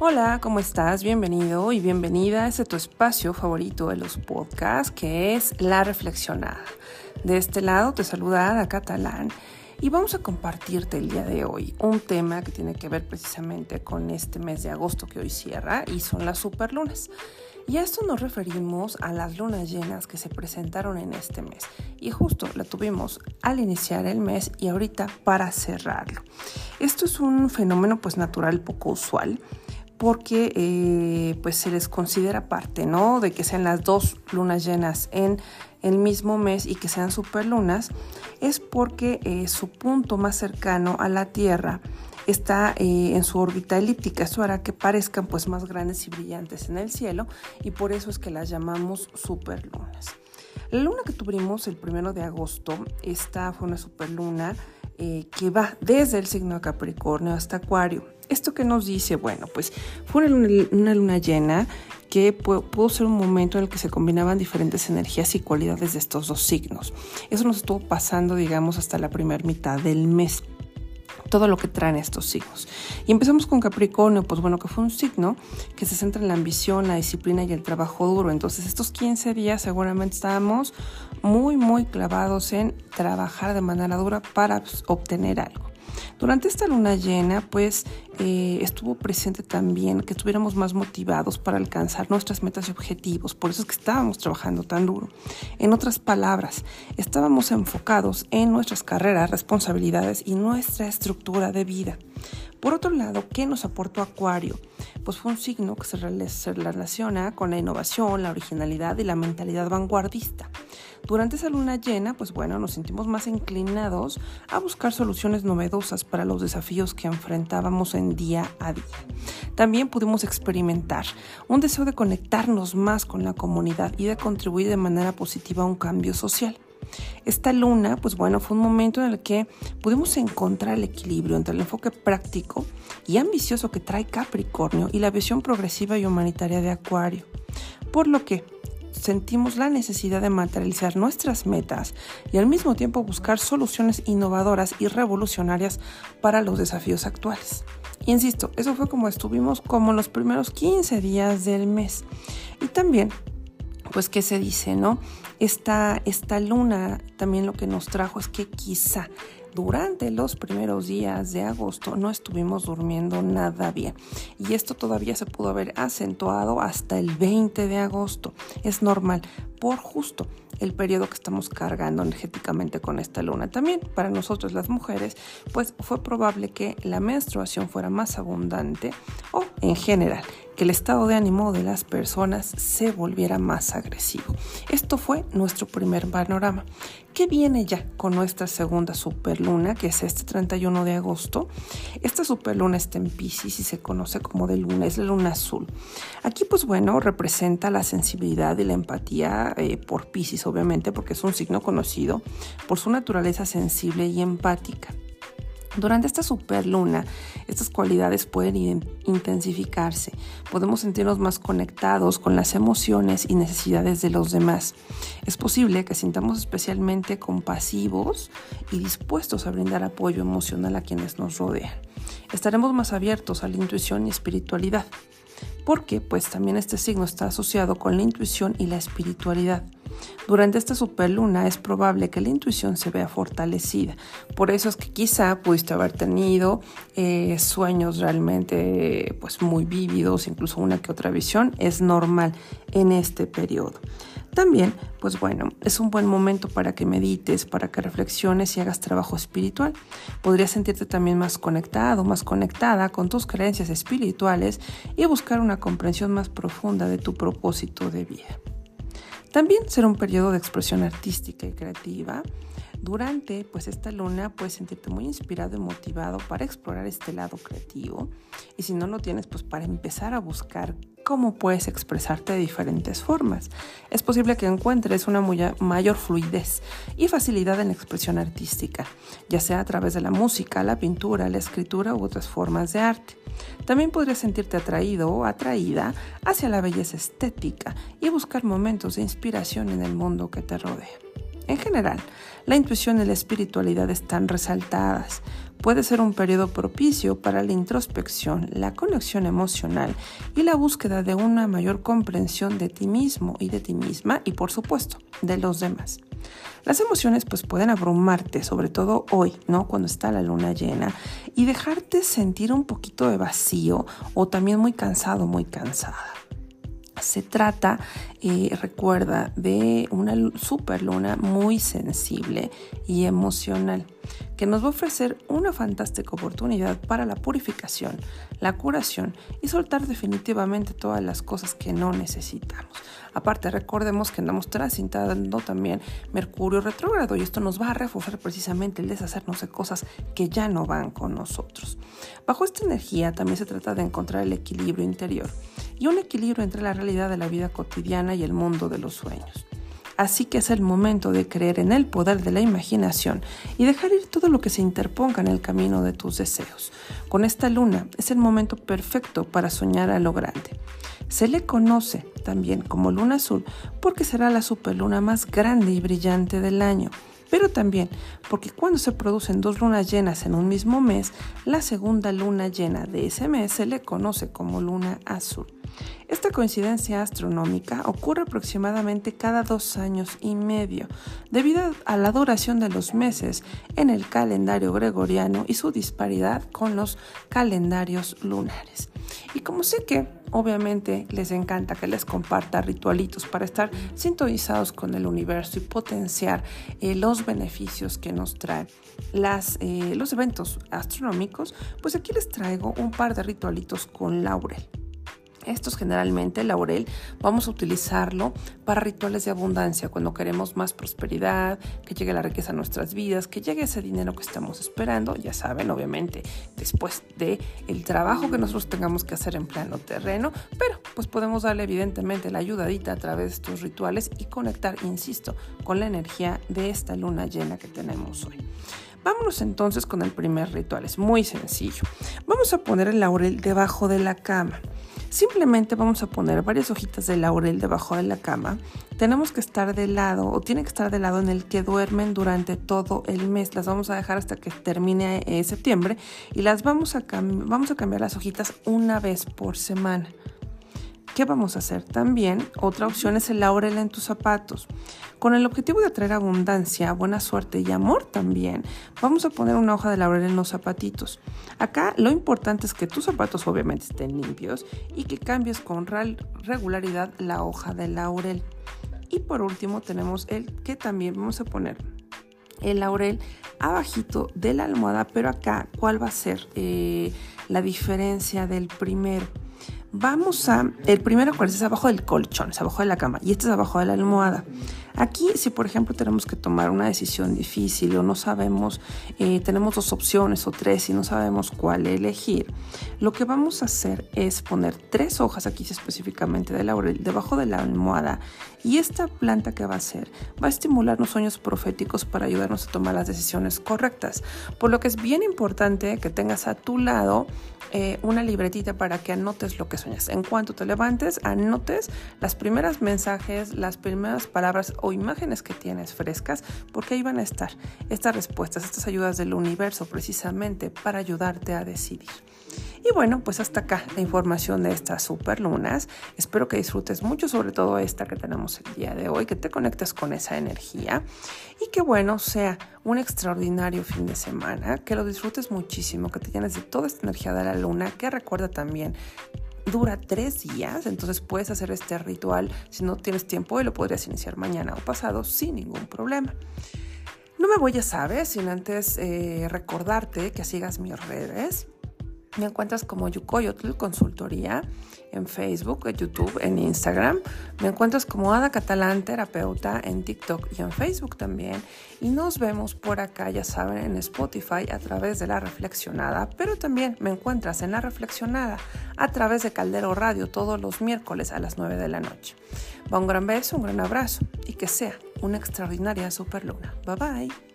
Hola, ¿cómo estás? Bienvenido y bienvenida a este tu espacio favorito de los podcasts, que es La Reflexionada. De este lado te saluda Ada Catalán y vamos a compartirte el día de hoy un tema que tiene que ver precisamente con este mes de agosto que hoy cierra y son las superlunas. Y a esto nos referimos a las lunas llenas que se presentaron en este mes. Y justo la tuvimos al iniciar el mes y ahorita para cerrarlo. Esto es un fenómeno pues natural poco usual porque eh, pues se les considera parte, ¿no? De que sean las dos lunas llenas en el mismo mes y que sean superlunas, es porque eh, su punto más cercano a la Tierra está eh, en su órbita elíptica. Esto hará que parezcan pues más grandes y brillantes en el cielo y por eso es que las llamamos superlunas. La luna que tuvimos el primero de agosto, esta fue una superluna que va desde el signo de Capricornio hasta Acuario ¿Esto que nos dice? Bueno, pues fue una luna, llena que pudo ser un momento en el que se combinaban diferentes energías y cualidades de estos dos signos. Eso nos estuvo pasando, digamos, hasta la primera mitad del mes todo lo que traen estos signos. Y empezamos con Capricornio, pues bueno, que fue un signo que se centra en la ambición, la disciplina y el trabajo duro. Entonces estos 15 días seguramente estábamos muy, muy clavados en trabajar de manera dura para pues, obtener algo. Durante esta luna llena, pues eh, estuvo presente también que estuviéramos más motivados para alcanzar nuestras metas y objetivos, por eso es que estábamos trabajando tan duro. En otras palabras, estábamos enfocados en nuestras carreras, responsabilidades y nuestra estructura de vida. Por otro lado, ¿qué nos aportó Acuario? Pues fue un signo que se relaciona con la innovación, la originalidad y la mentalidad vanguardista. Durante esa luna llena, pues bueno, nos sentimos más inclinados a buscar soluciones novedosas para los desafíos que enfrentábamos en día a día. También pudimos experimentar un deseo de conectarnos más con la comunidad y de contribuir de manera positiva a un cambio social. Esta luna, pues bueno, fue un momento en el que pudimos encontrar el equilibrio entre el enfoque práctico y ambicioso que trae Capricornio y la visión progresiva y humanitaria de Acuario. Por lo que sentimos la necesidad de materializar nuestras metas y al mismo tiempo buscar soluciones innovadoras y revolucionarias para los desafíos actuales. Insisto, eso fue como estuvimos como los primeros 15 días del mes. Y también, pues, ¿qué se dice, no? Esta, esta luna también lo que nos trajo es que quizá durante los primeros días de agosto no estuvimos durmiendo nada bien y esto todavía se pudo haber acentuado hasta el 20 de agosto. Es normal por justo el periodo que estamos cargando energéticamente con esta luna. También para nosotros las mujeres, pues fue probable que la menstruación fuera más abundante o en general que el estado de ánimo de las personas se volviera más agresivo. Esto fue nuestro primer panorama. ¿Qué viene ya con nuestra segunda superluna, que es este 31 de agosto? Esta superluna está en Pisces y se conoce como de luna, es la luna azul. Aquí, pues bueno, representa la sensibilidad y la empatía eh, por Pisces, obviamente, porque es un signo conocido por su naturaleza sensible y empática. Durante esta superluna, estas cualidades pueden intensificarse. Podemos sentirnos más conectados con las emociones y necesidades de los demás. Es posible que sintamos especialmente compasivos y dispuestos a brindar apoyo emocional a quienes nos rodean. Estaremos más abiertos a la intuición y espiritualidad porque pues también este signo está asociado con la intuición y la espiritualidad. Durante esta superluna es probable que la intuición se vea fortalecida. Por eso es que quizá pudiste haber tenido eh, sueños realmente pues muy vívidos, incluso una que otra visión. Es normal en este periodo. También, pues bueno, es un buen momento para que medites, para que reflexiones y hagas trabajo espiritual. Podrías sentirte también más conectado, más conectada con tus creencias espirituales y buscar una comprensión más profunda de tu propósito de vida. También será un periodo de expresión artística y creativa. Durante pues esta luna puedes sentirte muy inspirado y motivado para explorar este lado creativo y si no lo tienes pues para empezar a buscar cómo puedes expresarte de diferentes formas. Es posible que encuentres una mayor fluidez y facilidad en la expresión artística, ya sea a través de la música, la pintura, la escritura u otras formas de arte. También podrías sentirte atraído o atraída hacia la belleza estética y buscar momentos de inspiración en el mundo que te rodea. En general, la intuición y la espiritualidad están resaltadas, puede ser un periodo propicio para la introspección, la conexión emocional y la búsqueda de una mayor comprensión de ti mismo y de ti misma y por supuesto de los demás. Las emociones pues pueden abrumarte, sobre todo hoy, ¿no? Cuando está la luna llena y dejarte sentir un poquito de vacío o también muy cansado, muy cansada. Se trata, eh, recuerda, de una superluna muy sensible y emocional que nos va a ofrecer una fantástica oportunidad para la purificación, la curación y soltar definitivamente todas las cosas que no necesitamos. Aparte, recordemos que andamos transitando también Mercurio retrógrado y esto nos va a reforzar precisamente el deshacernos de cosas que ya no van con nosotros. Bajo esta energía también se trata de encontrar el equilibrio interior y un equilibrio entre la realidad de la vida cotidiana y el mundo de los sueños. Así que es el momento de creer en el poder de la imaginación y dejar ir todo lo que se interponga en el camino de tus deseos. Con esta luna es el momento perfecto para soñar a lo grande. Se le conoce también como luna azul porque será la superluna más grande y brillante del año pero también porque cuando se producen dos lunas llenas en un mismo mes, la segunda luna llena de ese mes se le conoce como luna azul. Esta coincidencia astronómica ocurre aproximadamente cada dos años y medio, debido a la duración de los meses en el calendario gregoriano y su disparidad con los calendarios lunares. Y como sé que obviamente les encanta que les comparta ritualitos para estar sintonizados con el universo y potenciar eh, los beneficios que nos traen las, eh, los eventos astronómicos, pues aquí les traigo un par de ritualitos con laurel. Estos generalmente, laurel, vamos a utilizarlo para rituales de abundancia, cuando queremos más prosperidad, que llegue la riqueza a nuestras vidas, que llegue ese dinero que estamos esperando, ya saben, obviamente, después de el trabajo que nosotros tengamos que hacer en plano terreno, pero pues podemos darle evidentemente la ayudadita a través de estos rituales y conectar, insisto, con la energía de esta luna llena que tenemos hoy. Vámonos entonces con el primer ritual, es muy sencillo. Vamos a poner el laurel debajo de la cama. Simplemente vamos a poner varias hojitas de laurel debajo de la cama. Tenemos que estar del lado o tiene que estar del lado en el que duermen durante todo el mes. Las vamos a dejar hasta que termine eh, septiembre y las vamos a, vamos a cambiar las hojitas una vez por semana. ¿Qué vamos a hacer? También otra opción es el laurel en tus zapatos. Con el objetivo de atraer abundancia, buena suerte y amor también, vamos a poner una hoja de laurel en los zapatitos. Acá lo importante es que tus zapatos obviamente estén limpios y que cambies con regularidad la hoja de laurel. Y por último tenemos el que también vamos a poner el laurel abajito de la almohada, pero acá, ¿cuál va a ser eh, la diferencia del primero? Vamos a, el primero cuál es abajo del colchón, es abajo de la cama y este es abajo de la almohada. Aquí, si por ejemplo tenemos que tomar una decisión difícil o no sabemos, eh, tenemos dos opciones o tres y no sabemos cuál elegir, lo que vamos a hacer es poner tres hojas aquí específicamente de laurel debajo de la almohada y esta planta que va a hacer va a estimular los sueños proféticos para ayudarnos a tomar las decisiones correctas. Por lo que es bien importante que tengas a tu lado eh, una libretita para que anotes lo que sueñas. En cuanto te levantes, anotes las primeras mensajes, las primeras palabras o imágenes que tienes frescas, porque ahí van a estar estas respuestas, estas ayudas del universo precisamente para ayudarte a decidir. Y bueno, pues hasta acá la información de estas superlunas. Espero que disfrutes mucho, sobre todo esta que tenemos el día de hoy, que te conectes con esa energía y que bueno, sea un extraordinario fin de semana, que lo disfrutes muchísimo, que te llenes de toda esta energía de la luna, que recuerda también dura tres días, entonces puedes hacer este ritual si no tienes tiempo y lo podrías iniciar mañana o pasado sin ningún problema. No me voy a saber sin antes eh, recordarte que sigas mis redes. Me encuentras como Yukoyotl Consultoría en Facebook, en YouTube, en Instagram. Me encuentras como Ada Catalán Terapeuta en TikTok y en Facebook también. Y nos vemos por acá, ya saben, en Spotify a través de La Reflexionada. Pero también me encuentras en La Reflexionada a través de Caldero Radio todos los miércoles a las 9 de la noche. Va un gran beso, un gran abrazo y que sea una extraordinaria superluna. Bye bye.